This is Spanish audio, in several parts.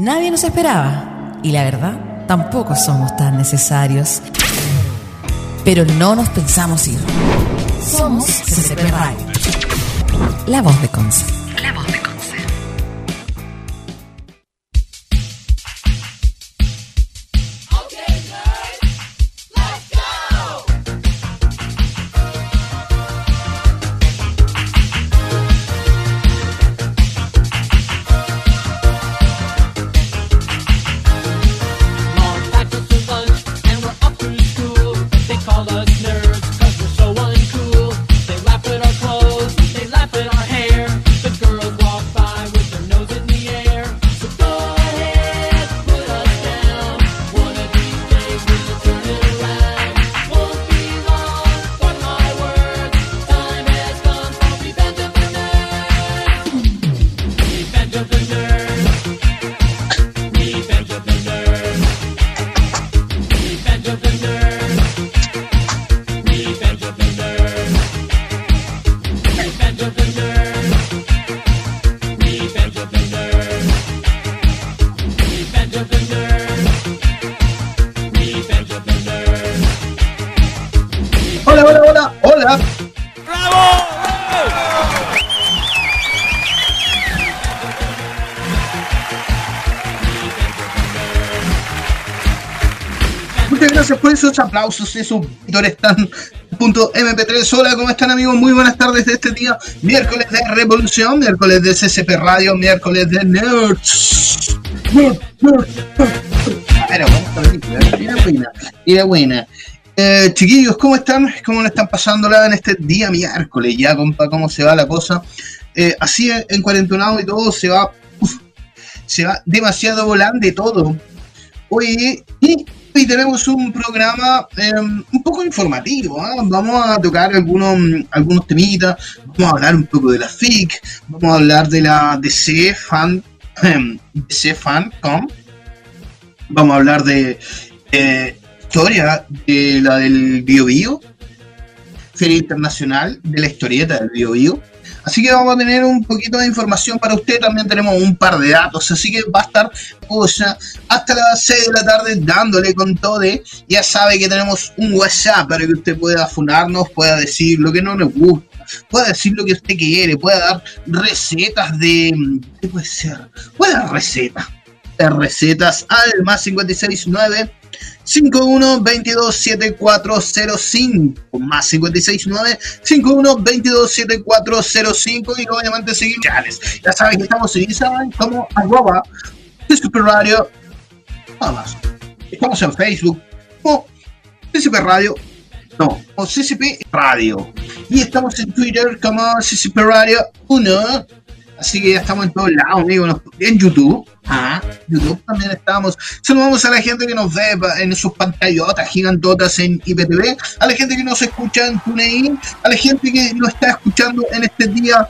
Nadie nos esperaba y la verdad, tampoco somos tan necesarios. Pero no nos pensamos ir. Somos CCP Radio. La voz de Conce. La voz de Conce. Gracias por esos aplausos, esos tan punto mp3 hola cómo están amigos muy buenas tardes de este día miércoles de revolución miércoles de ccp radio miércoles de nerds Nerd, nerd, nerd. era buena era buena era buena Eh, chiquillos, ¿cómo están? ¿Cómo le están pasándola en este día miércoles? Ya, compa, ¿cómo se va la cosa? Eh, así en, en cuarentonado y todo se va, se va demasiado volando todo. Hoy, y hoy tenemos un programa eh, un poco informativo. ¿ah? Vamos a tocar algunos, algunos temitas, vamos a hablar un poco de la FIC, vamos a hablar de la DC Fan, DC Fancom, vamos a hablar de eh, historia de la del Bio Bio, Feria Internacional de la historieta del Bio Bio. Así que vamos a tener un poquito de información para usted. También tenemos un par de datos. Así que va a estar cosa hasta las 6 de la tarde dándole con todo. Ya sabe que tenemos un WhatsApp para que usted pueda funarnos, pueda decir lo que no nos gusta, pueda decir lo que usted quiere, pueda dar recetas de. ¿Qué puede ser? Puede dar recetas. Recetas al más 569 51 22 7405 más 569 51 22 7405 y obviamente seguir sociales. Ya saben que estamos en Instagram como arroba Super Radio. Nada más. Estamos en Facebook como CCP Radio. No, como CCP Radio. Y estamos en Twitter como CCP Radio 1 Así que ya estamos en todos lados, amigos. En YouTube. Ah, YouTube también estamos. Saludamos a la gente que nos ve en sus pantallotas gigantotas en IPTV. A la gente que nos escucha en TuneIn. A la gente que nos está escuchando en este día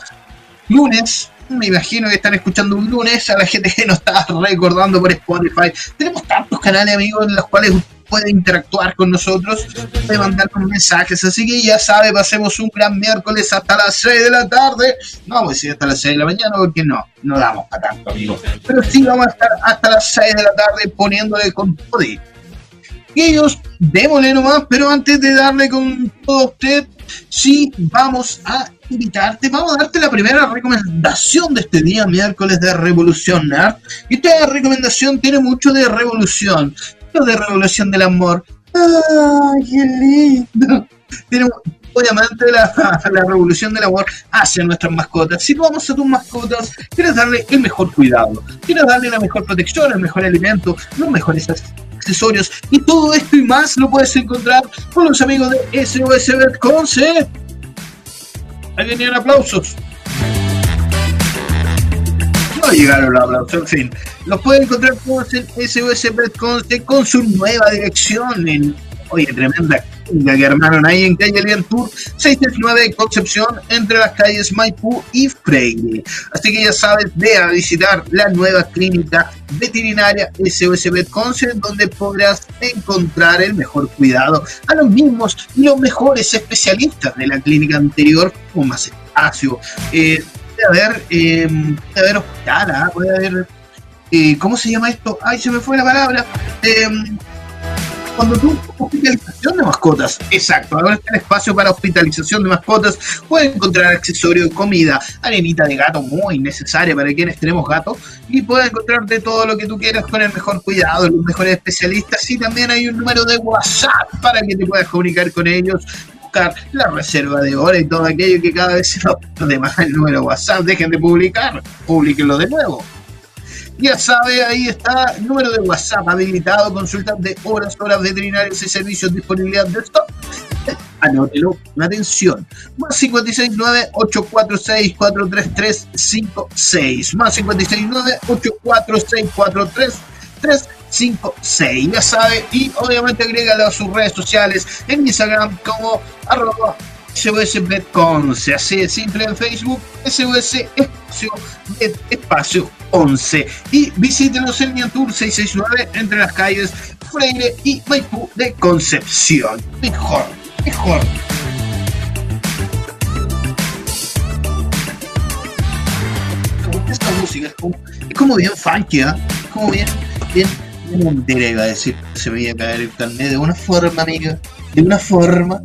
lunes. Me imagino que están escuchando un lunes. A la gente que nos está recordando por Spotify. Tenemos tantos canales, amigos, en los cuales puede interactuar con nosotros, puede mandar con mensajes. Así que ya sabe, pasemos un gran miércoles hasta las 6 de la tarde. No vamos a decir hasta las 6 de la mañana porque no, no damos para tanto, amigos. Pero sí vamos a estar hasta las 6 de la tarde poniéndole con todo. Y ellos, démosle nomás, pero antes de darle con todo usted, sí vamos a invitarte, vamos a darte la primera recomendación de este día miércoles de Revolución Nerd. Y esta recomendación tiene mucho de revolución, de revolución del amor. ¡Ay, qué lindo! Tenemos, obviamente, la, la, revolución del amor hacia nuestras mascotas. Si tú amas a tus mascotas, quieres darle el mejor cuidado, quieres darle la mejor protección, el mejor alimento, los mejores accesorios y todo esto y más lo puedes encontrar con los amigos de SOS Bet Concept. Ahí venían aplausos. No llegaron los aplausos, en fin. Los pueden encontrar todos en SOS Bet Concept con su nueva dirección en Oye, tremenda que armaron ahí en calle Tour 639 Concepción, entre las calles Maipú y Freire. Así que ya sabes, ve a visitar la nueva clínica veterinaria SOS Concept, donde podrás encontrar el mejor cuidado a los mismos y los mejores especialistas de la clínica anterior, con más espacio. Eh, puede haber, eh, puede haber hospital, ¿ah? puede haber eh, ¿cómo se llama esto? Ay, se me fue la palabra. Eh, cuando tú hospitalización de mascotas, exacto, ahora está el espacio para hospitalización de mascotas, puedes encontrar accesorios, comida, arenita de gato muy necesaria para quienes tenemos gatos y puedes encontrar de todo lo que tú quieras con el mejor cuidado, los mejores especialistas y también hay un número de WhatsApp para que te puedas comunicar con ellos la reserva de hora y todo aquello que cada vez se va de más el número WhatsApp, dejen de publicar, publiquenlo de nuevo. Ya sabe, ahí está número de WhatsApp habilitado, consultas de horas, horas veterinarios y servicios, disponibilidad de stock. Anótelo, atención. Más 569-846-43356. Más 569-846-43356. Ya sabe, y obviamente agrégalo a sus redes sociales en Instagram como arroba SOSBetConce, así de simple en Facebook, SOS Espacio, Bet Espacio 11. Y visítenos en Tour 669 entre las calles Freire y Maipú de Concepción. Mejor, mejor. Esta música es como, es como bien funky, ¿eh? Como bien, bien mundera, iba a decir. Se me iba a caer el carnet de una forma, amiga. De una forma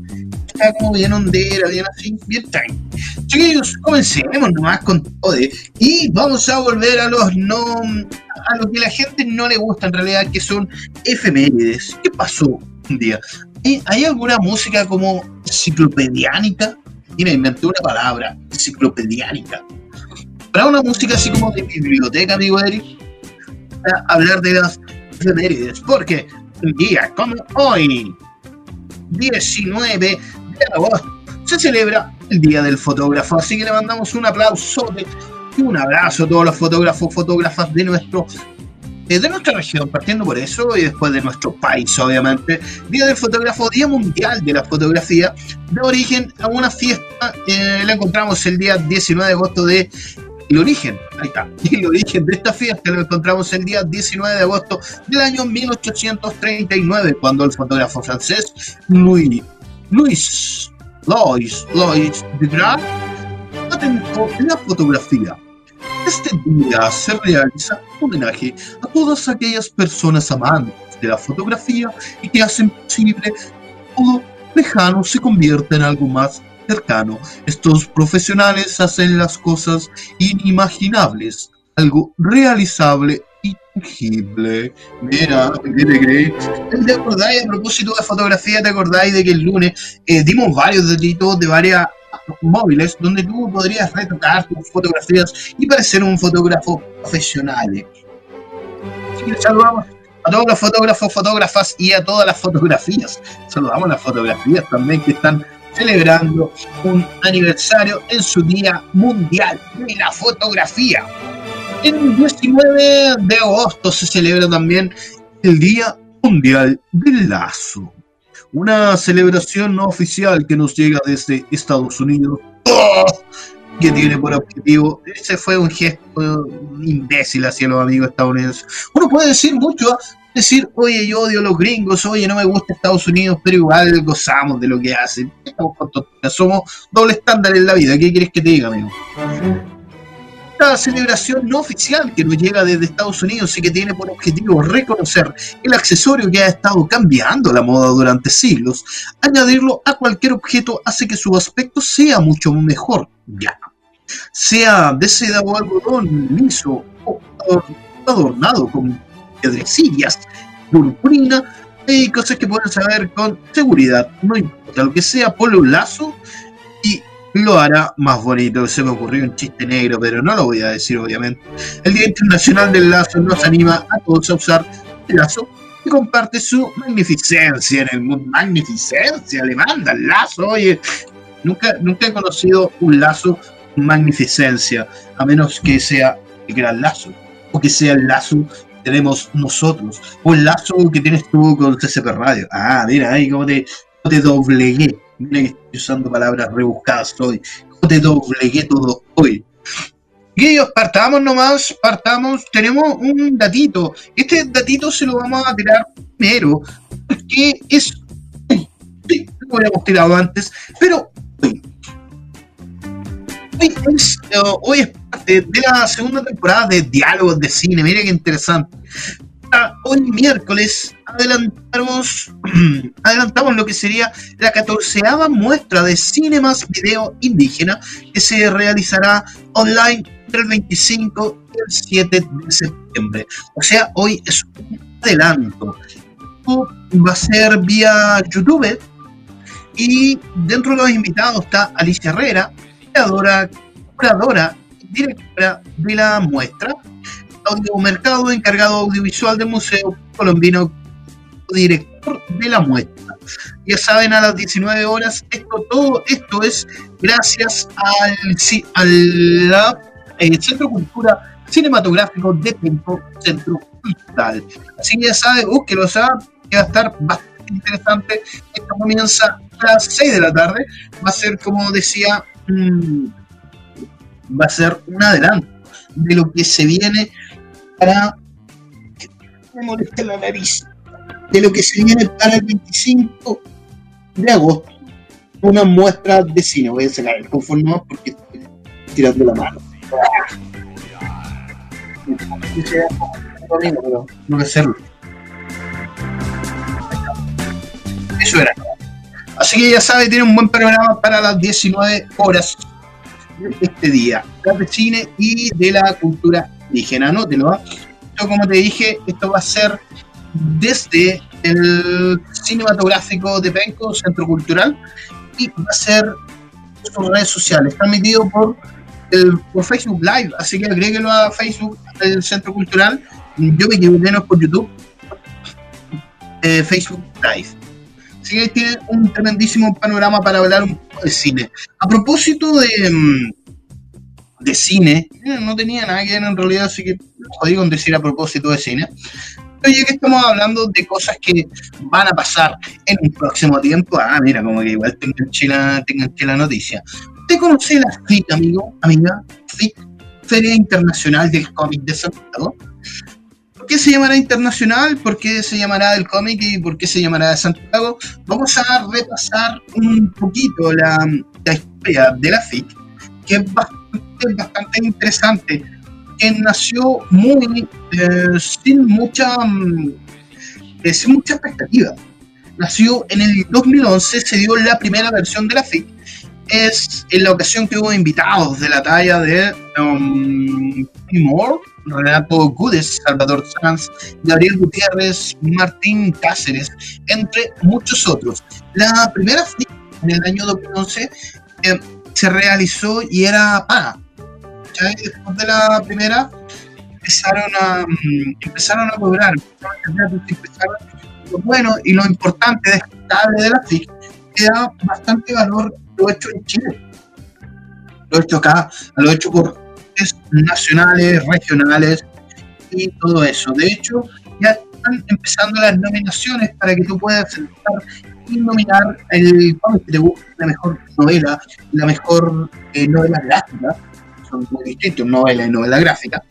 está como bien hondera, bien así, bien tranqui. Chiquillos, comencemos nomás con todo. Y vamos a volver a los no a lo que la gente no le gusta en realidad, que son efemérides. ¿Qué pasó un día? ¿Hay, hay alguna música como enciclopediánica? Y me inventé una palabra, enciclopediánica. Para una música así como de biblioteca, amigo Eric, hablar de las efemérides. Porque un día como hoy, 19 de agosto se celebra el Día del Fotógrafo. Así que le mandamos un aplauso y un abrazo a todos los fotógrafos, fotógrafas de nuestro eh, de nuestra región, partiendo por eso y después de nuestro país, obviamente. Día del Fotógrafo, Día Mundial de la Fotografía, de origen a una fiesta, eh, la encontramos el día 19 de agosto de el origen, ahí está, el origen de esta fiesta lo encontramos el día 19 de agosto del año 1839, cuando el fotógrafo francés Louis Luis Lois Lois Degras patentó la fotografía. Este día se realiza un homenaje a todas aquellas personas amantes de la fotografía y que hacen posible que todo lejano se convierta en algo más cercano. Estos profesionales hacen las cosas inimaginables, algo realizable y tangible. Mira, ¿qué te acordáis a propósito de fotografía? ¿Te acordáis de que el lunes eh, dimos varios datitos de varias móviles donde tú podrías retocar tus fotografías y parecer un fotógrafo profesional? Así que saludamos a todos los fotógrafos, fotógrafas y a todas las fotografías. Saludamos a las fotografías también que están celebrando un aniversario en su Día Mundial de la Fotografía. El 19 de agosto se celebra también el Día Mundial del Lazo. Una celebración no oficial que nos llega desde Estados Unidos. ¡Oh! que tiene por objetivo, ese fue un gesto imbécil hacia los amigos estadounidenses. Uno puede decir mucho, ¿ah? Decir, oye, yo odio a los gringos, oye, no me gusta Estados Unidos, pero igual gozamos de lo que hacen. Somos doble estándar en la vida, ¿qué quieres que te diga, amigo? Esta celebración no oficial que nos llega desde Estados Unidos y que tiene por objetivo reconocer el accesorio que ha estado cambiando la moda durante siglos, añadirlo a cualquier objeto hace que su aspecto sea mucho mejor, ya. Sea de seda o algodón liso o adornado con piedrecillas, purpurina, hay cosas que pueden saber con seguridad. No importa lo que sea, ponle un lazo y lo hará más bonito. Se me ocurrió un chiste negro, pero no lo voy a decir obviamente. El Día Internacional del Lazo nos anima a todos a usar el lazo y comparte su magnificencia en el mundo. Magnificencia, le manda el lazo, oye. Nunca, nunca he conocido un lazo magnificencia, a menos que sea el gran lazo, o que sea el lazo tenemos nosotros, el lazo que tienes tú con CCP Radio. Ah, mira ahí cómo te, doblegué. Mira que estoy usando palabras rebuscadas hoy. Cómo te doblegué todo hoy. Y ellos partamos nomás, partamos, tenemos un datito. Este datito se lo vamos a tirar primero, porque es. Sí, lo habíamos tirado antes, pero hoy, hoy es, eh, hoy es parte de la segunda temporada de Diálogos de Cine. Mira qué interesante. Ah, Hoy miércoles adelantamos, adelantamos lo que sería la catorceava muestra de Cinemas Video Indígena que se realizará online entre el 25 y el 7 de septiembre. O sea, hoy es un adelanto. Esto Va a ser vía YouTube y dentro de los invitados está Alicia Herrera, creadora, curadora y directora de la muestra. Audio Mercado, encargado audiovisual del Museo Colombino, director de la muestra. Ya saben, a las 19 horas, esto, todo esto es gracias al, al eh, Centro Cultura Cinematográfico de Tempo, Centro Cultural. Así que ya saben, búsquelo, que va a estar bastante interesante. Esto comienza a las 6 de la tarde. Va a ser, como decía, mm, va a ser un adelanto de lo que se viene para. Me molesta la nariz. De lo que se viene para el 25 de agosto. Una muestra de cine. Voy a sacar el conforme porque estoy tirando la mano. Pero no voy a hacerlo. Eso era. Así que ya sabe, tiene un buen programa para las 19 horas de este día. De cine y de la cultura indígena. Anótelo. Esto, como te dije, esto va a ser desde el cinematográfico de Penco, Centro Cultural, y va a ser sus redes sociales. Está por, el, por Facebook Live, así que agréguelo a Facebook, el Centro Cultural. Yo me equivoqué, no es por YouTube. Eh, Facebook Live. Así que tiene un tremendísimo panorama para hablar un poco de cine. A propósito de, mm, de cine, eh, no tenía nada que ver en realidad, así que jodí con decir a propósito de cine. Ya que estamos hablando de cosas que van a pasar en un próximo tiempo, ah, mira, como que igual tengan la, tengan la noticia. ¿Usted conoce la FIC, amigo, amiga? FIC, Feria Internacional del Cómic de Santiago. ¿Por qué se llamará internacional? ¿Por qué se llamará del cómic? ¿Y por qué se llamará de Santiago? Vamos a repasar un poquito la, la historia de la FIC, que es bastante, bastante interesante, que nació muy eh, sin mucha mm, eh, sin mucha expectativa. Nació en el 2011, se dio la primera versión de la FIC. Es en la ocasión que hubo invitados de la talla de um, Moore, Renato Gudes, Salvador Sanz, Gabriel Gutiérrez, Martín Cáceres, entre muchos otros. La primera FIC en el año 2011 eh, se realizó y era paga. ¿cachai? Después de la primera empezaron a, mm, empezaron a cobrar, empezaron a bueno y lo importante, destacable de la FIC, que da bastante valor lo hecho en Chile. Lo hecho acá, lo hecho por es nacionales, regionales y todo eso. De hecho, ya están empezando las nominaciones para que tú puedas nominar el cómic la mejor novela, la mejor eh, novela gráfica, son muy distintos, novela y novela gráfica,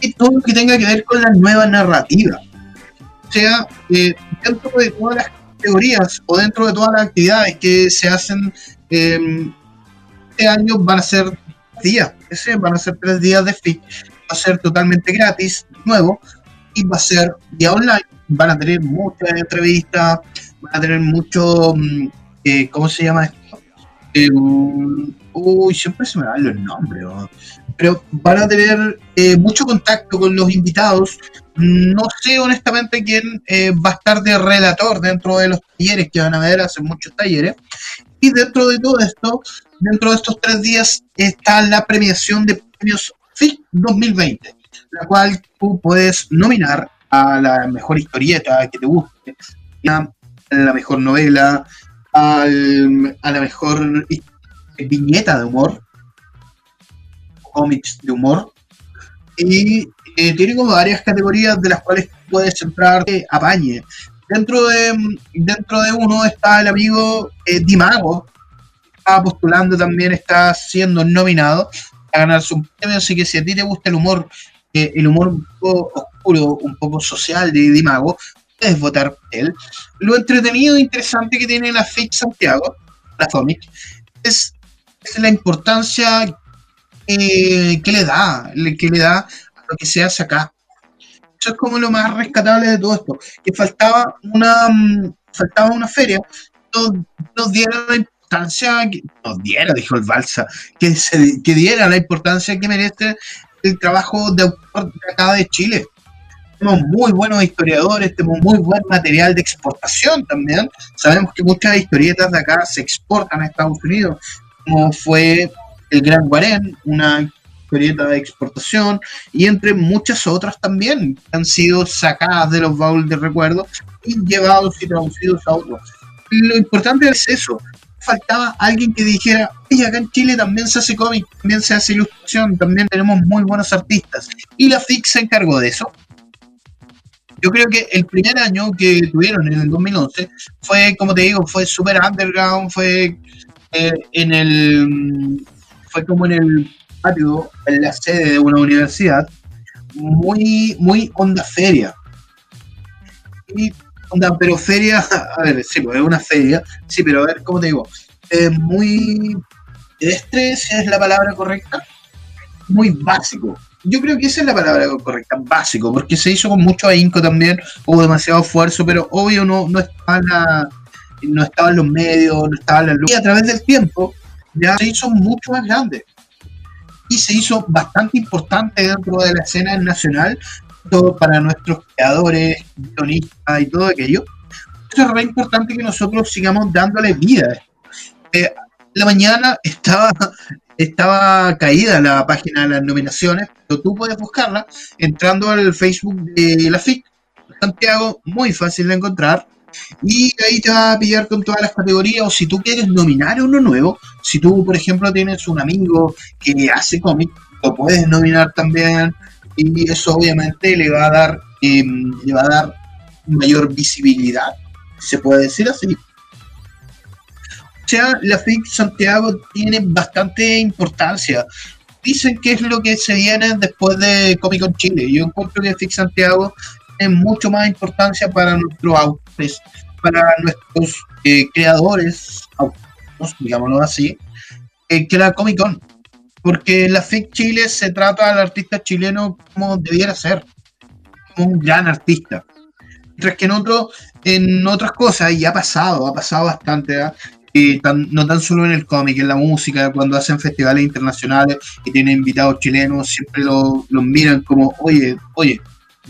y todo lo que tenga que ver con la nueva narrativa. O sea, eh, dentro de todas las categorías o dentro de todas las actividades que se hacen eh, este año van a ser días, ese van a ser tres días de FIC, va a ser totalmente gratis, nuevo, y va a ser día online, van a tener muchas entrevistas, van a tener mucho, mm, eh, ¿cómo se llama esto? Eh, uy, siempre se me dan los nombres, ¿no? pero van a tener eh, mucho contacto con los invitados. No sé honestamente quién eh, va a estar de relator dentro de los talleres que van a haber, hacen muchos talleres. Y dentro de todo esto, dentro de estos tres días, está la premiación de premios FIC 2020, la cual tú puedes nominar a la mejor historieta que te guste, la mejor novela, al- a la mejor viñeta de humor, cómics de humor, y eh, tiene como varias categorías de las cuales puedes entrar eh, apañe. Dentro de, dentro de uno está el amigo eh, Dimago, está postulando también, está siendo nominado a ganarse un premio, así que si a ti te gusta el humor, eh, el humor un poco oscuro, un poco social de Dimago, puedes votar por él. Lo entretenido e interesante que tiene la FIC Santiago, la FOMIC, es, es la importancia que, que le da, que le da a lo que se hace acá. Eso es como lo más rescatable de todo esto, que faltaba una, mm, faltaba una feria, nos, nos diera la importancia, que, nos diera, dijo el Balsa, que, se, que diera la importancia que merece el trabajo de autor de acá de Chile. Tenemos muy buenos historiadores, tenemos muy buen material de exportación también. Sabemos que muchas historietas de acá se exportan a Estados Unidos, como fue El Gran Guarén, una historieta de exportación, y entre muchas otras también que han sido sacadas de los baúles de recuerdos y llevados y traducidos a otros. Lo importante es eso. Faltaba alguien que dijera, oye, acá en Chile también se hace cómic, también se hace ilustración, también tenemos muy buenos artistas. Y la FIC se encargó de eso. Yo creo que el primer año que tuvieron, en el 2011, fue, como te digo, fue super underground, fue eh, en el fue como en el patio, en la sede de una universidad, muy, muy onda feria. Onda, pero feria, a ver, sí, pues es una feria, sí, pero a ver, ¿cómo te digo? Muy pedestre, si es la palabra correcta, muy básico. Yo creo que esa es la palabra correcta, básico, porque se hizo con mucho ahínco también, hubo demasiado esfuerzo, pero obvio no, no estaba no estaban los medios, no estaban las luces. Y a través del tiempo ya se hizo mucho más grande. Y se hizo bastante importante dentro de la escena nacional, todo para nuestros creadores, guionistas y todo aquello. Eso es re importante que nosotros sigamos dándole vida. Eh, la mañana estaba, estaba caída la página de las nominaciones, pero tú puedes buscarla entrando al Facebook de la FIC, Santiago, muy fácil de encontrar. Y ahí te va a pillar con todas las categorías. O si tú quieres nominar a uno nuevo, si tú, por ejemplo, tienes un amigo que hace cómic, lo puedes nominar también. Y eso obviamente le va a dar, eh, le va a dar mayor visibilidad, se puede decir así. La FIC Santiago tiene bastante importancia. Dicen que es lo que se viene después de Comic Con Chile. Yo encuentro que FIC Santiago tiene mucho más importancia para nuestros autores, para nuestros eh, creadores, autónomos, digámoslo así, eh, que la Comic Con. Porque la FIC Chile se trata al artista chileno como debiera ser, como un gran artista. Mientras que en, otro, en otras cosas, y ha pasado, ha pasado bastante, ¿ah? Y tan- no tan solo en el cómic, en la música, cuando hacen festivales internacionales y tienen invitados chilenos, siempre lo- los miran como, oye, oye,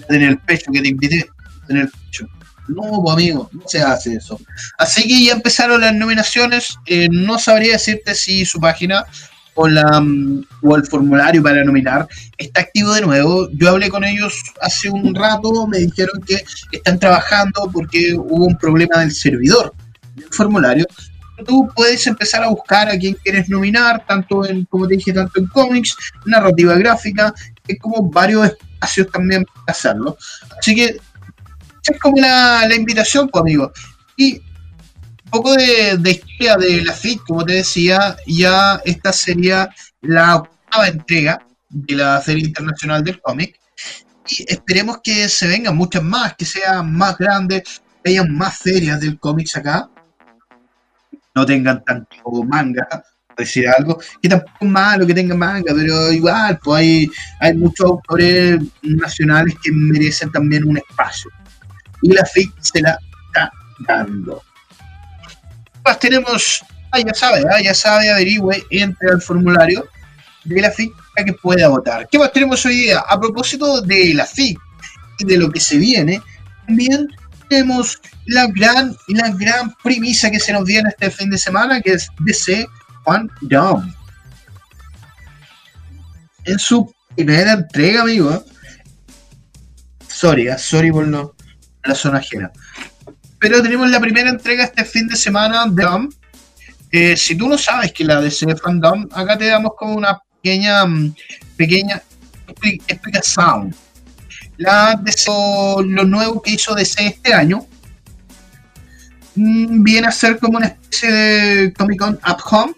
en el pecho que te invité, en el pecho. No, pues, amigo, no se hace eso. Así que ya empezaron las nominaciones. eh, no sabría decirte si su página o, la, mm, o el formulario para nominar está activo de nuevo. Yo hablé con ellos hace un rato, me dijeron que están trabajando porque hubo un problema del servidor del formulario. Tú puedes empezar a buscar a quien quieres nominar, tanto en, como te dije, tanto en cómics, narrativa gráfica, es como varios espacios también para hacerlo. Así que es como la, la invitación, pues, amigo. Y un poco de, de historia de la FIC, como te decía, ya esta sería la octava entrega de la Feria Internacional del Cómic. Y esperemos que se vengan muchas más, que sean más grandes, que haya más ferias del cómics acá. No tengan tanto manga, decir algo, que tampoco es malo que tengan manga, pero igual, pues hay, hay muchos autores nacionales que merecen también un espacio. Y la FIC se la está dando. Más tenemos, ah, ya sabe, ah, ya sabe, averigüe, entre al formulario de la FIC para que pueda votar. ¿Qué más tenemos hoy día? A propósito de la FIC y de lo que se viene, también tenemos la gran, la gran premisa que se nos viene este fin de semana, que es DC Down. En su primera entrega, amigo. ¿eh? Sorry, ah, sorry por no, la zona ajena. Pero tenemos la primera entrega este fin de semana de Dom. Eh, si tú no sabes que la DC Fandom, acá te damos como una pequeña, mm, pequeña expli- explicación. La DC, lo nuevo que hizo DC este año mm, viene a ser como una especie de Comic Con at Home,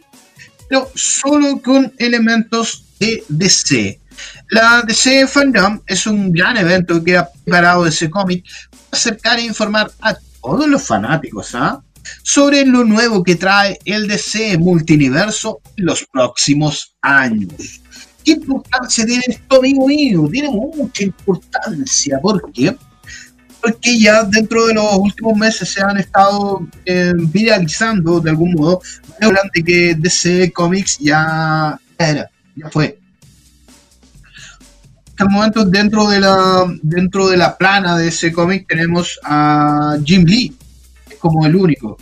pero solo con elementos de DC. La DC Fandom es un gran evento que ha preparado DC Comic para acercar e informar a todos los fanáticos ¿ah? sobre lo nuevo que trae el DC Multiverso en los próximos años. ¿Qué importancia tiene esto, amigo mío? Tiene mucha importancia. ¿Por qué? Porque ya dentro de los últimos meses se han estado eh, viralizando de algún modo, hablan de que DC Comics ya era, ya fue. Hasta el momento dentro de la dentro de la plana de ese cómic tenemos a Jim Lee, es como el único.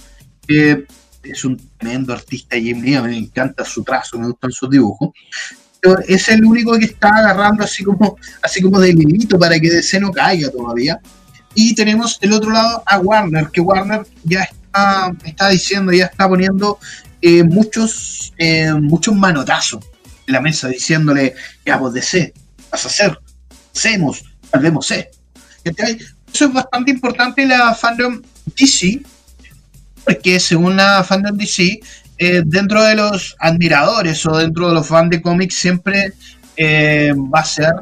que es un tremendo artista Jim Lee, a mí me encanta su trazo, me gustan sus dibujos. Es el único que está agarrando así como, así como de hilito para que DC no caiga todavía. Y tenemos el otro lado a Warner, que Warner ya está, está diciendo, ya está poniendo eh, muchos, eh, muchos manotazos en la mesa, diciéndole, ya pues DC, vas a hacer, hacemos, volvemos C. Eso es bastante importante la fandom DC, porque según la fandom DC, eh, dentro de los admiradores o dentro de los fans de cómics siempre eh, va a ser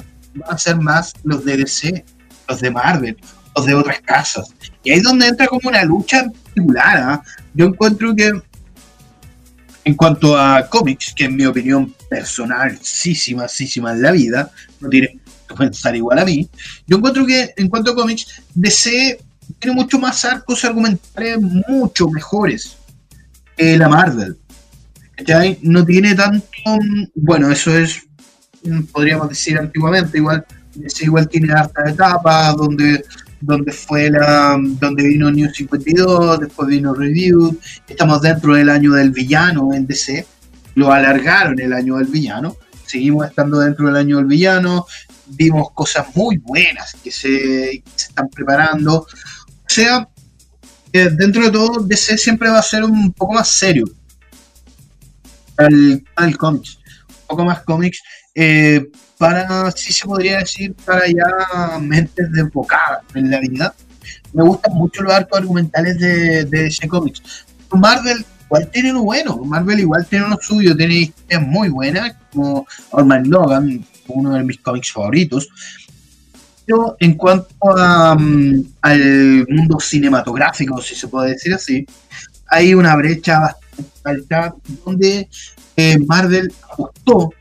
va a ser más los de DC, los de Marvel, los de otras casas. Y ahí es donde entra como una lucha particular. ¿ah? Yo encuentro que en cuanto a cómics, que en mi opinión personal, sísima, en la vida, no tiene que pensar igual a mí, yo encuentro que en cuanto a cómics, DC tiene mucho más arcos argumentales mucho mejores que la Marvel. ¿cachai? No tiene tanto, bueno, eso es, mm, podríamos decir antiguamente, igual, igual tiene harta etapas donde donde fue la donde vino New 52, después vino Review, estamos dentro del año del villano en DC, lo alargaron el año del villano, seguimos estando dentro del año del villano, vimos cosas muy buenas que se, que se están preparando, o sea, eh, dentro de todo DC siempre va a ser un poco más serio al, al cómics, un poco más cómics, eh, para, sí se podría decir, para ya mentes desbocadas en la vida. Me gustan mucho los arcos argumentales de, de DC Comics. Marvel igual tiene lo bueno, Marvel igual tiene uno suyo, tiene historias muy buenas, como Orman Logan, uno de mis cómics favoritos. En cuanto a, um, al mundo cinematográfico, si se puede decir así, hay una brecha bastante alta donde eh, Marvel apostó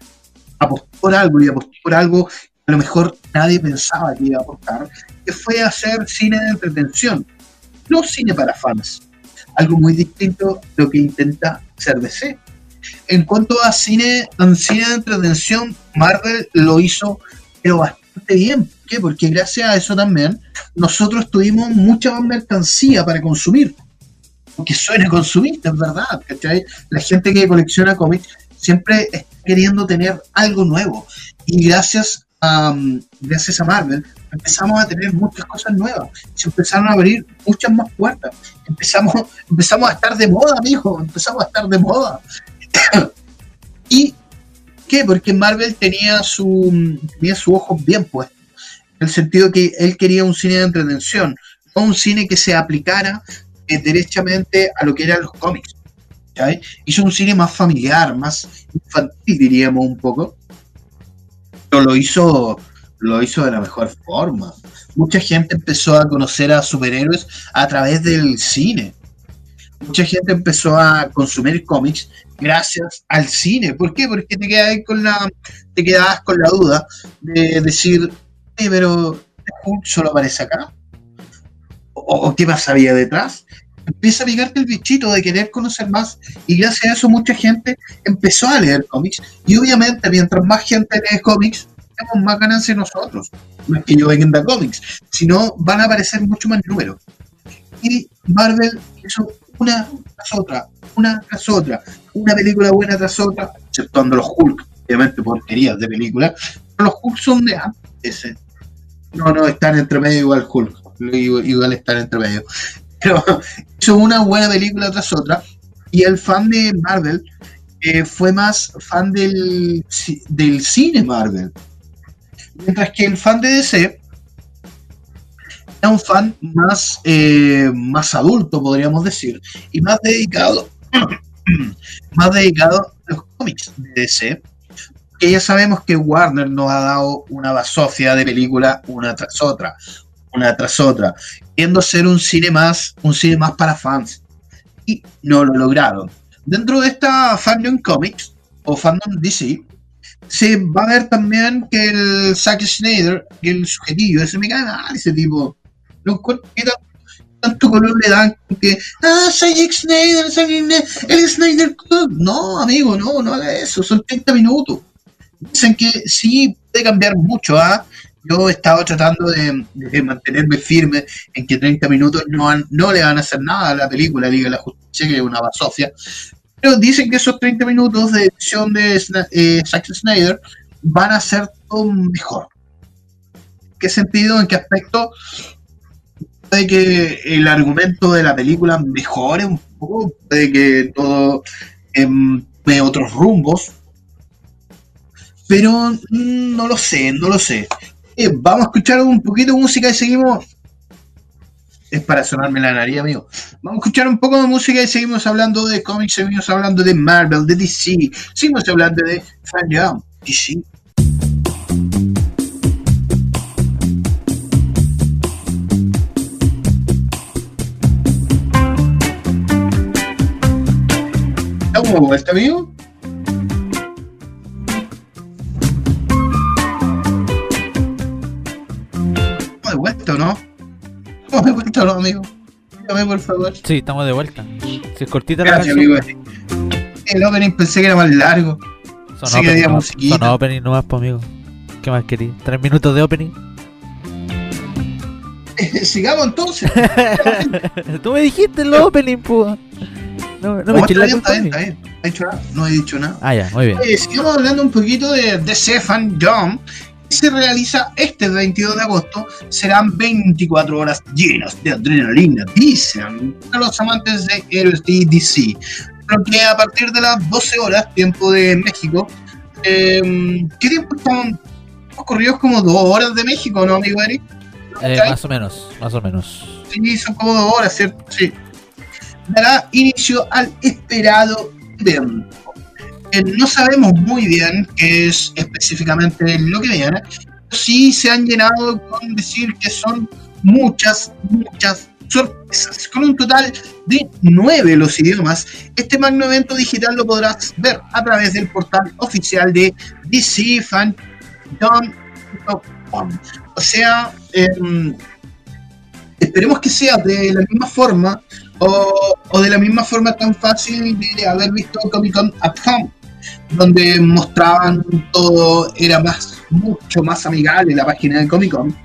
apostó por algo y apostó por algo a lo mejor nadie pensaba que iba a apostar, que fue hacer cine de entretención, no cine para fans, algo muy distinto a lo que intenta hacer DC. En cuanto a cine, cine de entretención, Marvel lo hizo pero bastante bien. ¿Por qué? Porque gracias a eso también nosotros tuvimos mucha más mercancía para consumir. Aunque suene consumista, es verdad. ¿cachai? La gente que colecciona cómics siempre está queriendo tener algo nuevo. Y gracias a, gracias a Marvel empezamos a tener muchas cosas nuevas. Se empezaron a abrir muchas más puertas. Empezamos, empezamos a estar de moda, amigo. Empezamos a estar de moda. ¿Y qué? Porque Marvel tenía su, tenía su ojo bien puesto. En el sentido que él quería un cine de entretención, no un cine que se aplicara eh, derechamente a lo que eran los cómics. ¿cachai? Hizo un cine más familiar, más infantil, diríamos un poco. Pero lo hizo, lo hizo de la mejor forma. Mucha gente empezó a conocer a superhéroes a través del cine. Mucha gente empezó a consumir cómics gracias al cine. ¿Por qué? Porque te quedabas con la, te quedabas con la duda de decir, "Oye, pero solo aparece acá. ¿O, o qué más había detrás? empieza a picarte el bichito de querer conocer más y gracias a eso mucha gente empezó a leer cómics y obviamente mientras más gente lee cómics tenemos más ganancia nosotros no es que yo venda cómics sino van a aparecer mucho más números y Marvel hizo una tras otra una tras otra una película buena tras otra exceptuando los Hulk obviamente porquerías de película pero los Hulk son de antes no no están entre medio igual Hulk igual están entre medio pero hizo una buena película tras otra y el fan de Marvel eh, fue más fan del, del cine Marvel. Mientras que el fan de DC era un fan más, eh, más adulto, podríamos decir, y más dedicado, más dedicado a los cómics de DC. Que ya sabemos que Warner nos ha dado una basofia de película una tras otra, una tras otra queriendo ser un cine más, un cine más para fans. Y no lo lograron. Dentro de esta fandom comics, o fandom DC, se va a ver también que el Zack Snyder, que el sujetillo, ese me cae mal ese tipo. Lo encuentro que tan- tanto color le dan que, ah, Snyder, Zack Snyder, el Snyder Cut. No, amigo, no, no haga eso, son 30 minutos. Dicen que sí puede cambiar mucho, ¿ah? Yo he estado tratando de, mantenerme firme en que 30 minutos no, no le van a hacer nada a la película Liga de la Justicia, que es una basofia. Pero dicen que esos 30 minutos de edición de eh, Zack Snyder van a ser todo mejor. ¿En qué sentido? ¿En qué aspecto? Puede que el argumento de la película mejore un poco, puede que todo em, tome otros rumbos, pero mm, no lo sé, no lo sé. Eh, vamos a escuchar un poquito de música y seguimos. Es para sonarme la nariz, amigo. Vamos a escuchar un poco de música y seguimos hablando de cómics, seguimos hablando de Marvel, de DC, seguimos hablando de Fandom, DC. ¿Estamos de vuelta, amigo? ¿Estamos de vuelta no? ¿Estamos de vuelta no, amigo? Dígame, por favor. Sí, estamos de vuelta. Si es cortita la Gracias, canción. amigo. El opening pensé que era más largo. Son Sí opening, no- son opening nomás, pues, amigo. ¿Qué más querí? ¿Tres minutos de opening? Sigamos entonces. Tú me dijiste el opening, pues. No, no me está bien, está bien, está bien. No he dicho nada. No he dicho nada. Ah, ya, muy bien. Sigamos hablando un poquito de DC Fandom. que Se realiza este 22 de agosto. Serán 24 horas llenas de adrenalina, dicen a los amantes de héroes DC. Pero que a partir de las 12 horas, tiempo de México, eh, ¿qué tiempo están? Ocurridos como dos horas de México, ¿no, amigo Eric? Eh, más o menos, más o menos. Sí, son como dos horas, ¿cierto? Sí. Dará inicio al esperado evento. Eh, no sabemos muy bien qué es específicamente lo que viene. Sí se han llenado con decir que son muchas, muchas sorpresas. Con un total de nueve los idiomas, este magno evento digital lo podrás ver a través del portal oficial de DCFandom.com. O sea, em, esperemos que sea de la misma forma o, de la misma forma tan fácil de haber visto Comic Con at Home, donde mostraban todo, era más, mucho más amigable la página de Comic Con.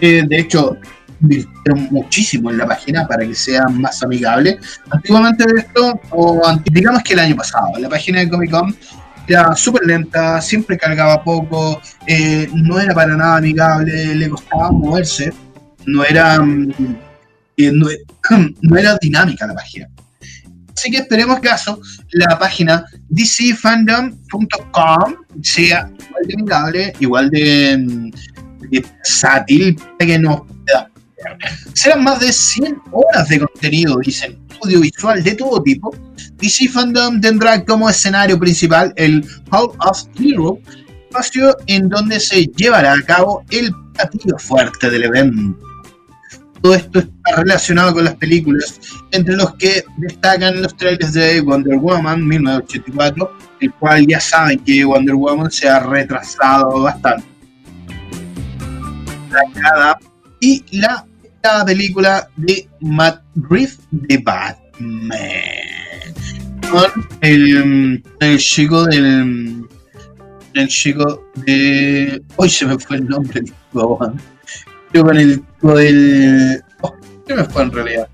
Eh, de hecho, invirtieron muchísimo en la página para que sea más amigable. Antiguamente esto, o digamos que el año pasado, la página de Comic Con era súper lenta, siempre cargaba poco, eh, no era para nada amigable, le costaba moverse, no era, mm, eh, no, no era dinámica la página. Así que esperemos caso la página dcfandom.com sea igual de amigable, igual de, mm, de versátil, para que nos pueda. Serán más de 100 horas de contenido, dicen, audiovisual de todo tipo. DC Fandom tendrá como escenario principal el Hall of Hero, espacio en donde se llevará a cabo el platillo fuerte del evento. Todo esto está relacionado con las películas, entre los que destacan los trailers de Wonder Woman 1984, el cual ya saben que Wonder Woman se ha retrasado bastante. Y la, la película de Matt Reeves de Batman. Con el, el chico del. El chico de. Hoy se me fue el nombre. Yo con el tipo del. Oh, ¿Qué me fue en realidad?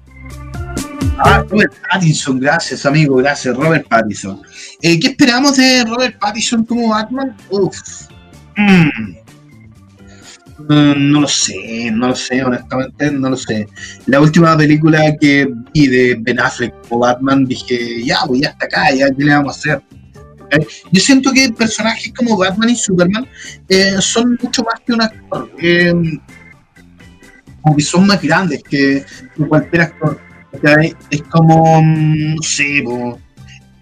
Ah, Robert Pattinson, gracias amigo, gracias, Robert Pattinson. Eh, ¿Qué esperamos de Robert Pattinson como Batman? Uf. Mm. Mm, no lo sé, no lo sé, honestamente, no lo sé. La última película que vi de Ben Affleck como Batman, dije, ya, voy hasta acá, ya, ¿qué le vamos a hacer? ¿Ok? Yo siento que personajes como Batman y Superman eh, son mucho más que un actor. Que son más grandes que, cualquier actor. Es como, mm, no sé, po,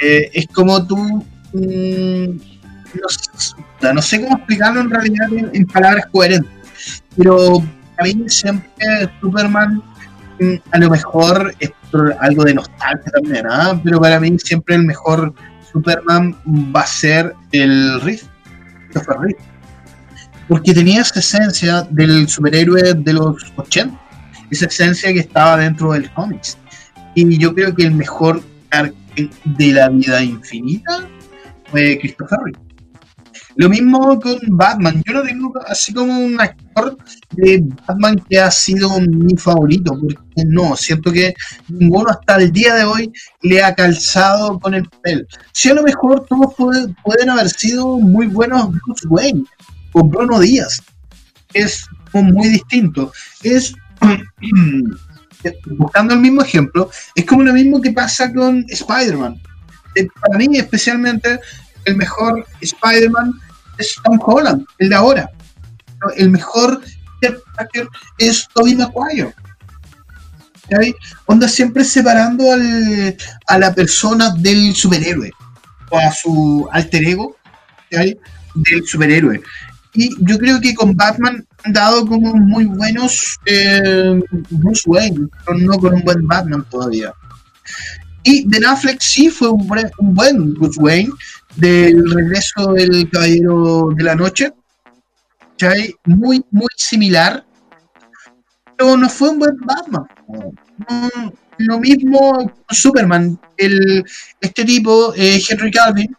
eh, es como tú, mm, no, sé, cómo explicarlo en realidad en, palabras coherentes, pero a mí siempre Superman, mm, a lo mejor es algo de nostalgia también, ¿ah? pero para mí siempre el mejor Superman va a ser el Riff, Christopher. Porque tenía esa esencia del superhéroe de los 80, esa esencia que estaba dentro del cómics. Y yo creo que el mejor de la vida infinita fue Christopher Reeve. Lo mismo con Batman. Yo no tengo así como un actor de Batman que ha sido mi favorito, porque no, siento que ninguno hasta el día de hoy le ha calzado con el papel. Si a lo mejor todos puede- pueden haber sido muy buenos Bruce Wayne o Bruno Díaz. Es muy distinto. Es buscando el mismo ejemplo, es como lo mismo que pasa con Spider-Man. Eh, Para mí, especialmente, el mejor Spider-Man es Tom Holland, el de ahora. El mejor Peter Parker es Tobey Maguire. Onda siempre separando al- a la persona del superhéroe o a su alter ego ¿cachai? del superhéroe. Y yo creo que con Batman han dado como muy buenos eh, Bruce Wayne, pero no con un buen Batman todavía. Y Ben Affleck sí fue un, buen- Bruce Wayne del regreso del Caballero de la Noche. Muy, muy similar. Pero no fue un buen Batman. No, lo mismo con Superman. El, este tipo, eh, Henry Calvin,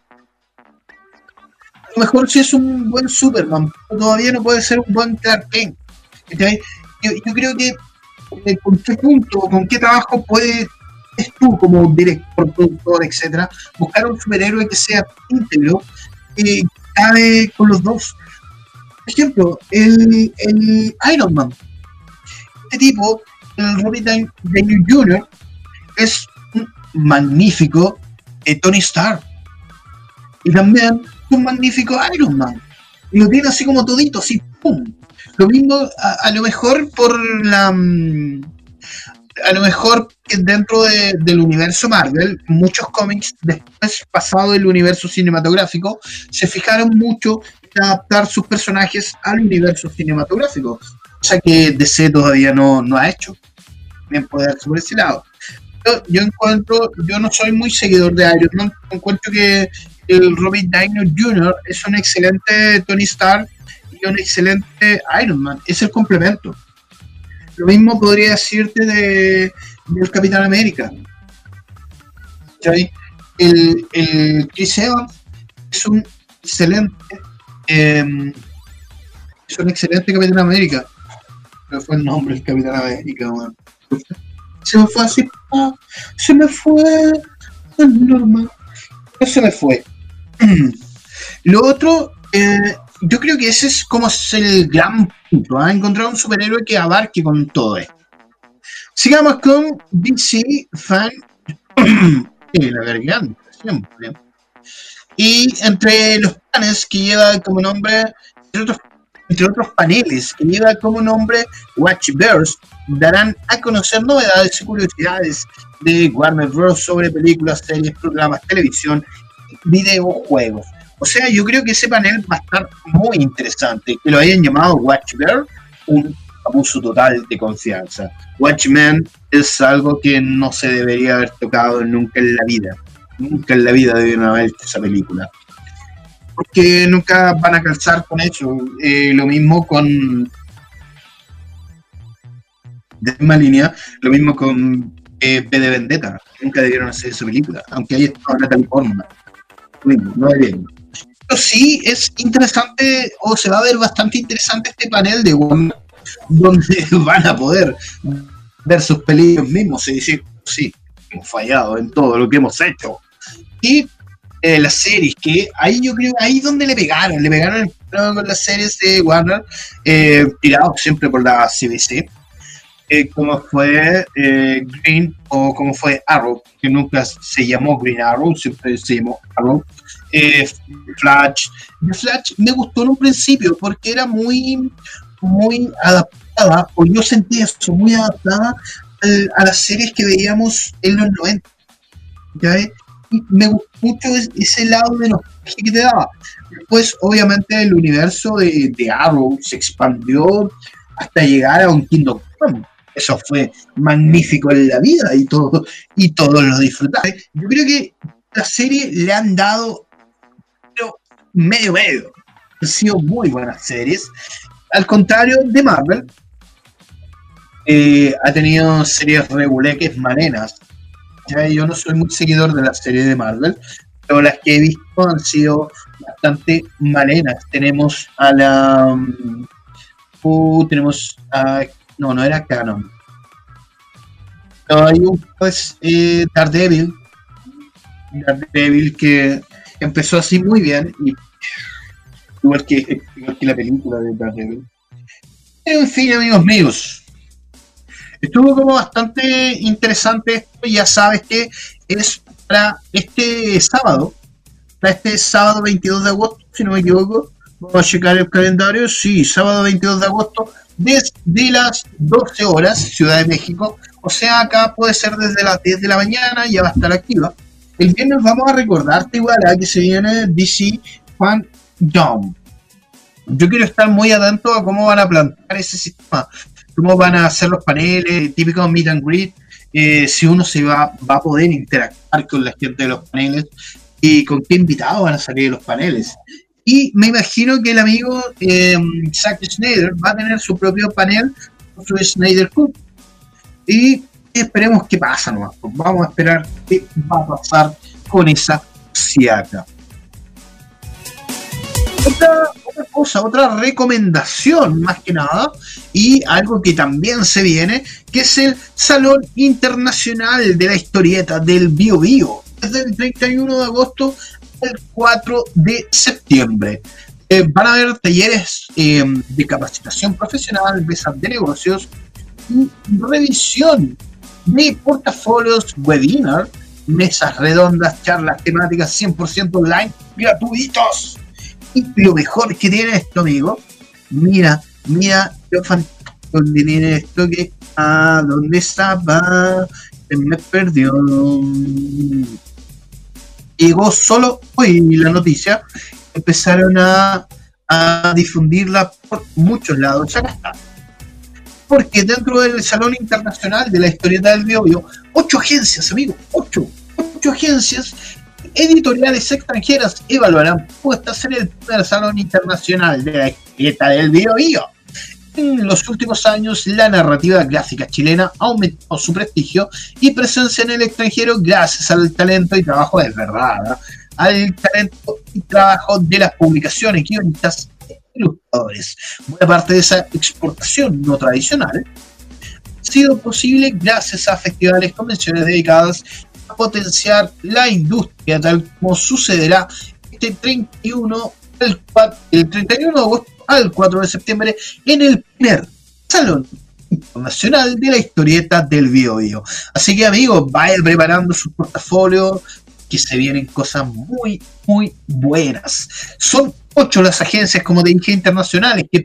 mejor sí es un buen Superman, todavía no puede ser un buen Clark Kent. Yo, creo que eh, con qué punto, con qué trabajo puedes tú como director, productor, etcétera, buscar un superhéroe que sea íntegro, que cabe con los dos. Por ejemplo, el, el Iron Man. Este tipo, el Robert Downey Jr., es un magnífico eh, Tony Stark. Y también un magnífico Iron Man. Y lo tiene así como todito, así, ¡pum! Lo mismo, a, a lo mejor por la... mm, A lo mejor dentro de- del universo Marvel, muchos cómics, después pasado del universo cinematográfico, se fijaron mucho en adaptar sus personajes al universo cinematográfico. Cosa que DC todavía no, no ha hecho. Bien puede darse por ese lado. Yo, yo encuentro, yo no soy muy seguidor de Iron Man, encuentro que el Robert Downey Jr. es un excelente Tony Stark y un excelente Iron Man, es el complemento. Lo mismo podría decirte de, del Capitán América. El, Chris Evans es un excelente em, es un excelente Capitán América. Pero fue el nombre del Capitán América, weón. Se me fue así, ah, se me fue, normal. No se me fue. Lo otro, eh, yo creo que ese es como es el gran punto, ¿ah? encontrar un superhéroe que abarque con todo esto. Sigamos con DC Fan la garganta, siempre. Y entre los planes que lleva como nombre, entre otros, entre otros paneles que lleva como nombre Watchverse, darán a conocer novedades y curiosidades de Warner Bros. sobre películas, series, programas, televisión videojuegos. O sea, yo creo que ese panel va a estar muy interesante. Que lo hayan llamado Watchbear, un abuso total de confianza. Watchmen es algo que no se debería haber tocado nunca en la vida. Nunca en la vida debieron haber hecho esa película. Porque nunca van a calzar con eso. Eh, lo mismo con. De misma línea, lo mismo con eh, de Vendetta. Nunca debieron hacer esa película. Aunque haya estado Natalie Portman mismo, sí es interesante, o se va a ver bastante interesante este panel de Warner, donde van a poder ver sus películas mismos y decir, sí, hemos fallado en todo lo que hemos hecho. Y eh, las series, que ahí yo creo, ahí donde le pegaron, le pegaron el con las series de Warner, eh, tirados siempre por la CBC, eh, como fue eh, Green o como fue Arrow, que nunca se llamó Green Arrow, siempre se llamó Arrow. Eh, Flash. Flash me gustó en un principio porque era muy, muy adaptada, o yo sentía eso, muy adaptada a las series que veíamos en los 90. ¿ya me gustó mucho es- ese lado de nostalgia que te daba. Después, obviamente, el universo de, de Arrow se expandió hasta llegar a un Kingdom. Eso fue magnífico en la vida y todo y todos lo disfrutaron. Yo creo que la serie le han dado medio medio. han sido muy buenas series. Al contrario de Marvel, eh, ha tenido series reguleques maneras. Ya yo no soy muy seguidor de las series de Marvel, pero las que he visto han sido bastante malenas. Tenemos a la. mm, uh, tenemos a. No, no era Canon. No, hay un. Pues, eh, Daredevil. Daredevil que empezó así muy bien. Y, igual, que, igual que la película de Daredevil. En fin, amigos míos. Estuvo como bastante interesante esto. Ya sabes que es para este sábado para este sábado 22 de agosto, si no me equivoco. A checar el calendario. Sí, sábado 22 de agosto, desde las 12 horas, Ciudad de México. O sea, acá puede ser desde las 10 de la mañana, ya va a estar activa. El viernes vamos a recordarte igual a que se viene DC Fan Dome. Yo quiero estar muy atento a cómo van a plantar ese sistema, cómo van a hacer los paneles, típicos meet and greet, eh, si uno se va, va a poder interactuar con la gente de los paneles, y con qué invitados van a salir de los paneles. Y me imagino que el amigo eh, Zack Snyder va a tener su propio panel su Snyder Cut. Y esperemos qué pasa nomás. Vamos a esperar qué va a pasar con esa siaca. Otra, otra cosa, otra recomendación más que nada, y algo que también se viene, que es el Salón Internacional de la Historieta del Bio Bio desde el 31 de agosto al 4 de septiembre. Eh, van a haber talleres eh, de capacitación profesional, mesas de negocios y revisión de portafolios webinar, mesas redondas, charlas temáticas 100% online, gratuitos. Y lo mejor que tiene esto, amigo, mira, mira, lo fantástico que tiene esto que, ah, ¿dónde estaba? Se me perdió llegó solo hoy la noticia, empezaron a, a difundirla por muchos lados. Acá está. Porque dentro del Salón Internacional de la Historieta del Biobio, ocho agencias, amigos, ocho, ocho agencias editoriales extranjeras evaluarán puestas en el primer Salón Internacional de la Historieta del Biobio. En los últimos años, la narrativa gráfica chilena ha aumentado su prestigio y presencia en el extranjero gracias al talento y trabajo de verdad, al talento y trabajo de las publicaciones, guionistas e ilustradores. Buena parte de esa exportación no tradicional ha sido posible gracias a festivales, convenciones dedicadas a potenciar la industria, tal como sucederá este 31 4 el 31 de agosto al 4 de septiembre en el primer Salón Internacional de la Historieta del Bio Bio. Así que amigos, vayan preparando su portafolio, que se vienen cosas muy, muy buenas. Son ocho las agencias, como te dije, internacionales que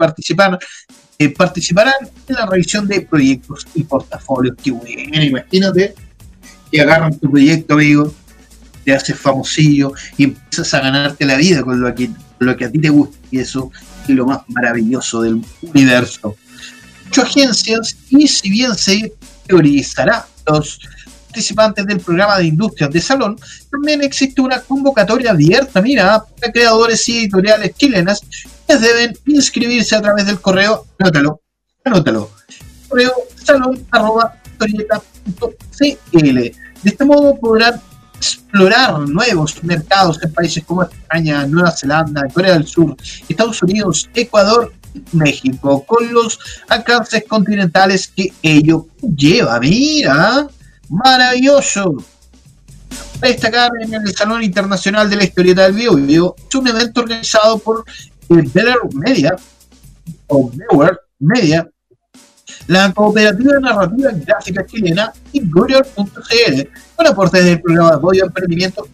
eh, participarán en la revisión de proyectos y portafolios. Qué bueno, imagínate que agarran tu proyecto, amigo, te haces famosillo y empiezas a ganarte la vida con lo que, lo que a ti te gusta. Y eso es lo más maravilloso del universo. Ocho agencias, y si bien se priorizará los participantes del programa de industrias de salón, también existe una convocatoria abierta, mira, para creadores y editoriales chilenas que deben inscribirse a través del correo, anótalo, anótalo, correo salón arroba. De este modo podrán explorar nuevos mercados en países como España, Nueva Zelanda, Corea del Sur, Estados Unidos, Ecuador México, con los alcances continentales que ello lleva. Mira, maravilloso. Destacar en el Salón Internacional de la Historieta del Bio Bio, es un evento organizado por el Beller Media, o Media, la cooperativa narrativa gráfica chilena Goodyear.cl, con aportes del programa de apoyo a emprendimiento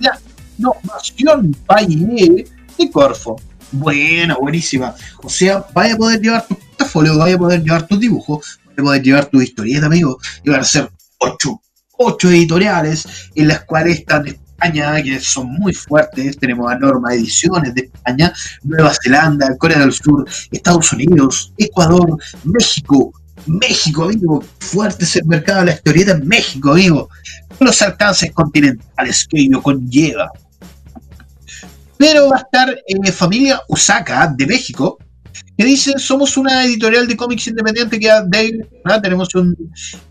la innovación Valle de Corfo. Buena, buenísima. O sea, vaya a poder llevar tu portafolio, vaya a poder llevar tus dibujos, vaya a poder llevar tu historieta, amigo, y van a ser ocho, ocho editoriales en las cuales están España, que son muy fuertes. Tenemos a Norma Ediciones de España, Nueva Zelanda, Corea del Sur, Estados Unidos, Ecuador, México. México, amigo, fuerte es el mercado de la historieta en México, amigo, los alcances continentales que ello conlleva. pero va a estar eh, Familia Usaka de México, que dice, somos una editorial de cómics independiente que de- ¿verdad? tenemos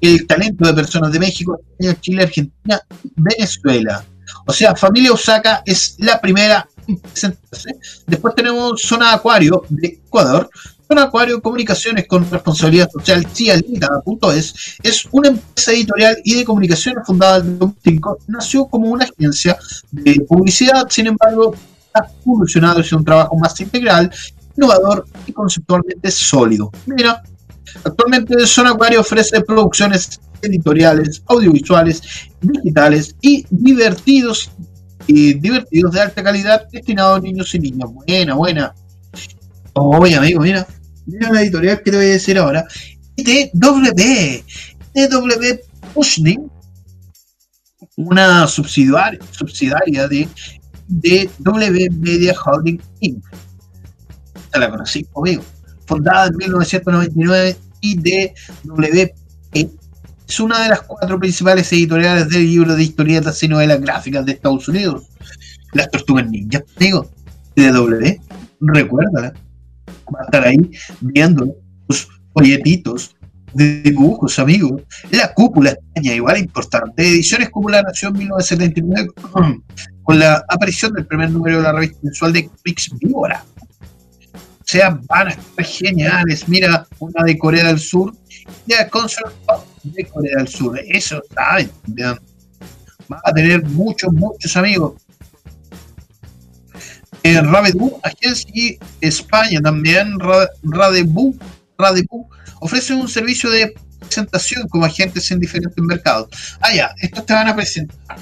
el talento de personas de México, Chile, Argentina, Venezuela. O sea, Familia Osaka es la primera en presentarse. Después tenemos Zona Acuario de Ecuador. Zona Acuario Comunicaciones con responsabilidad social CIA Limitada.es es una empresa editorial y de comunicaciones fundada en 2005. Nació como una agencia de publicidad, sin embargo, ha evolucionado hacia un trabajo más integral, innovador y conceptualmente sólido. Mira, actualmente Zona Acuario ofrece producciones editoriales, audiovisuales, digitales y divertidos y divertidos de alta calidad destinados a niños y niñas. Buena, buena. Oye, amigo, mira. Mira la editorial que te voy a decir ahora. TW. TW Pushning. Una subsidiaria, subsidiaria de DW Media Holding Inc. Esta la conocí, amigo. Fundada en 1999 y DW es una de las cuatro principales editoriales del libro de historietas y novelas gráficas de Estados Unidos. Las Tortugas Ninja, amigo, de W, recuérdala. Va a estar ahí viendo sus folletitos de dibujos, amigo. La cúpula extraña, igual importante. Ediciones Cúpula Nación 1979, con la aparición del primer número de la revista mensual de Comics Víbora. O sea, van a estar geniales. Mira, una de Corea del Sur, ya Concert Pop de Corea del Sur. Eso vean. Va a tener muchos, muchos amigos. Eh, Rabedu, agencia y España también, Ra- Radebu, Radebu, ofrece un servicio de presentación como agentes en diferentes mercados. Ah, ya, estos te van a presentar.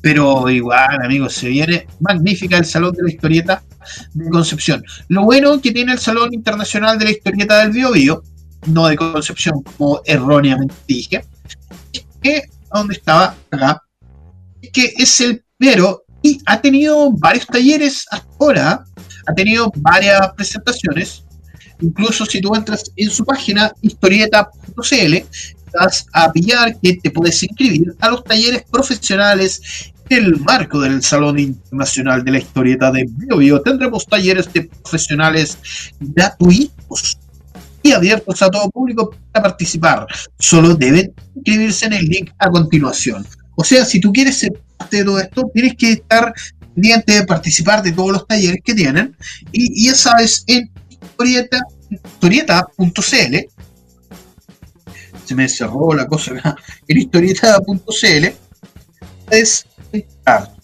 Pero igual, amigos, se viene magnífica el Salón de la Historieta de Concepción. Lo bueno que tiene el Salón Internacional de la Historieta del Bio Bio, no de Concepción, como erróneamente dije, es que donde estaba es que es el primero y ha tenido varios talleres hasta ahora, ha tenido varias presentaciones, incluso si tú entras en su página historieta.cl, vas a pillar que te puedes inscribir a los talleres profesionales el marco del Salón Internacional de la Historieta de Bio Bio. Tendremos talleres de profesionales gratuitos y abiertos a todo público para participar. Solo deben inscribirse en el link a continuación. O sea, si tú quieres ser parte de todo esto, tienes que estar pendiente de participar de todos los talleres que tienen. Y, y ya sabes, en historieta, historieta.cl, se me cerró la cosa acá, en historieta.cl, puedes entrar.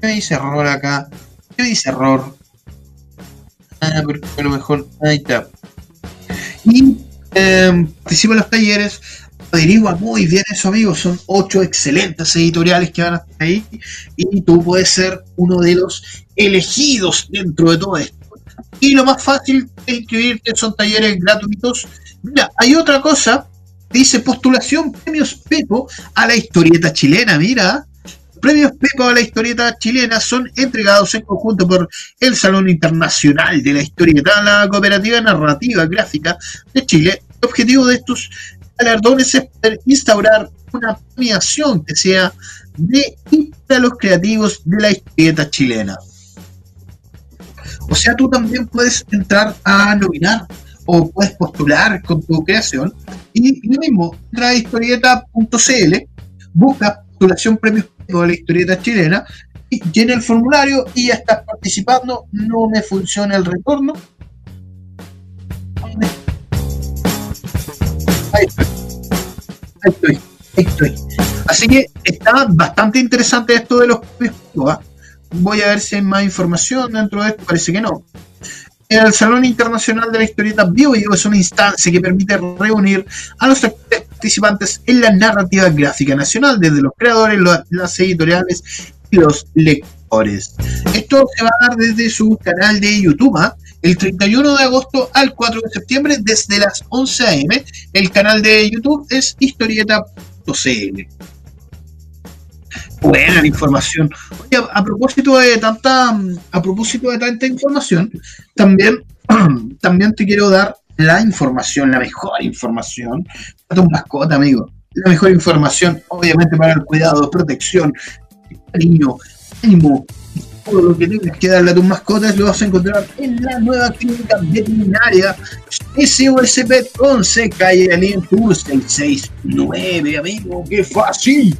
¿Qué me dice error acá? ¿Qué me dice error? Ah, porque a lo mejor, ahí está. Y eh, participa en los talleres, averigua muy bien eso, amigos. Son ocho excelentes editoriales que van a estar ahí y tú puedes ser uno de los elegidos dentro de todo esto. Y lo más fácil de inscribirte son talleres gratuitos. Mira, hay otra cosa, dice postulación premios Pepo a la historieta chilena, mira. Premios Pepo a la historieta chilena son entregados en conjunto por el Salón Internacional de la Historieta, la Cooperativa Narrativa Gráfica de Chile. El objetivo de estos galardones es instaurar una premiación que sea de los creativos de la historieta chilena. O sea, tú también puedes entrar a nominar o puedes postular con tu creación y lo mismo, entra historieta.cl, busca postulación premios de la historieta chilena y llena el formulario y ya estás participando. No me funciona el retorno. Ahí estoy. Ahí estoy. Ahí estoy. Así que está bastante interesante esto de los. ¿ah? Voy a ver si hay más información dentro de esto. Parece que no. El Salón Internacional de la Historieta Bio es una instancia que permite reunir a los participantes en la narrativa gráfica nacional, desde los creadores, las editoriales y los lectores. Esto se va a dar desde su canal de YouTube, ¿ah? el 31 de agosto al 4 de septiembre, desde las 11 a.m. El canal de YouTube es historieta.cl. Buena la información. Oye, a, a propósito de tanta, a propósito de tanta información, también, también te quiero dar la información, la mejor información para tu mascota, amigo. La mejor información, obviamente, para el cuidado, protección, cariño, ánimo, todo lo que tienes que darle a tus mascotas lo vas a encontrar en la nueva clínica veterinaria SOS Pet 11, calle Alien Tour 669, amigo, qué fácil.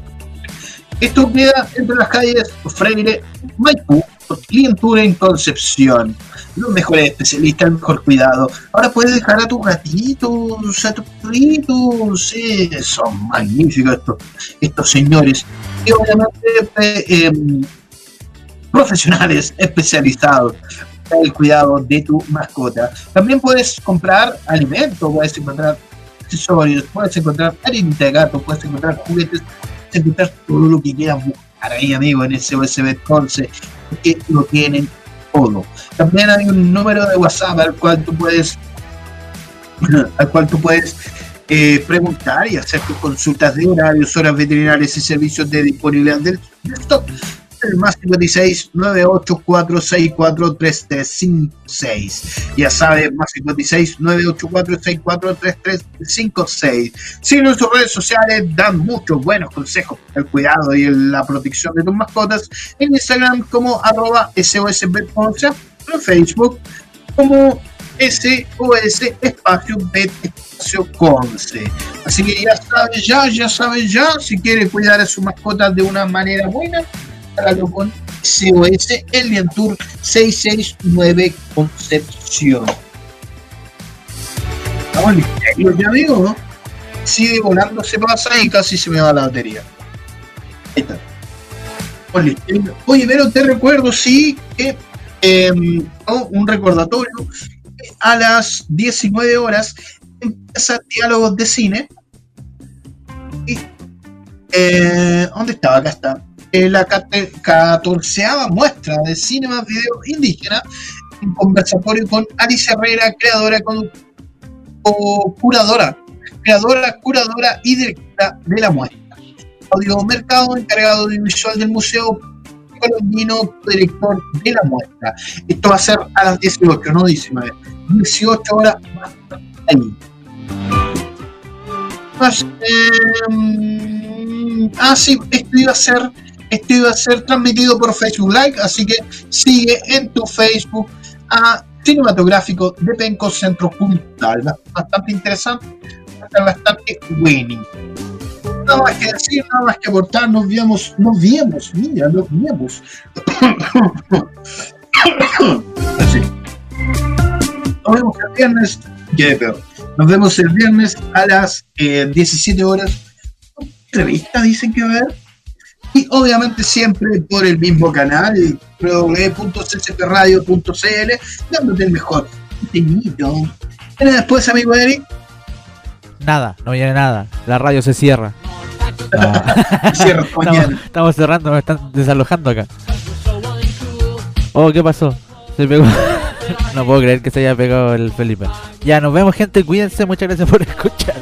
Esto queda entre las calles Freire, Maipú, Clientura en Concepción. Los mejores especialistas, el mejor cuidado. Ahora puedes dejar a tus gatitos, a tus perritos. Son magníficos estos, estos señores. Y obviamente eh, em, profesionales especializados para el cuidado de tu mascota. También puedes comprar alimentos, puedes encontrar accesorios, puedes encontrar harinita de gato, puedes encontrar juguetes, encontrar todo lo que quieras buscar ahí, amigo, en ese USB 11, que lo tienen todo. También hay un número de WhatsApp al cual tú puedes al cual tú puedes eh, preguntar y hacer tus consultas de horarios, horas veterinarias y servicios de disponibilidad del stock el más 56 984 64 3356. Ya sabes, más 56 984 64 3356. Sigue nuestras redes sociales, dan muchos buenos consejos el cuidado y la protección de tus mascotas. En Instagram como arroba en Facebook como SOS Espacio Bet Espacio Conce. Así que ya sabes ya, ya sabes ya, si quieres cuidar a su mascota de una manera buena, hágalo con SOS Elian Tour 669 Concepción. Estamos listos, ya amigo, ¿no? Sigue volando, se pasa y casi se me va la batería. Ahí está. Oye, pero te recuerdo, sí, que eh, un recordatorio. A las 19 horas empieza Diálogos de Cine. Y, eh, ¿Dónde estaba? Acá está eh, la catorceava muestra de Cinema Video Indígena, un conversatorio con Alicia Herrera, creadora o curadora, creadora, curadora y directora de la muestra. Audio Mercado, encargado audiovisual del Museo Colombino, director de la muestra. Esto va a ser a las 18, no 19. 18 horas más ahí. Más, eh, ah, sí, esto iba a ser esto iba a ser transmitido por Facebook Live, así que sigue en tu Facebook a Cinematográfico de Penco Centro Cultural. Bastante interesante, bastante winning. Nada más que decir, nada más que aportar, nos vemos, nos vemos, mira, nos vemos. así. Nos vemos el viernes, qué peor. Nos vemos el viernes a las eh, 17 horas. Entrevista dicen que va a haber y obviamente siempre por el mismo canal, www.ccpradio.cl, dándote el mejor contenido. ¿Viene después, amigo Eric? Nada, no viene nada. La radio se cierra. Cierra estamos, mañana. estamos cerrando, me están desalojando acá. Oh, ¿qué pasó? Se pegó. no puedo creer que se haya pegado el Felipe. Ya, nos vemos, gente. Cuídense. Muchas gracias por escuchar.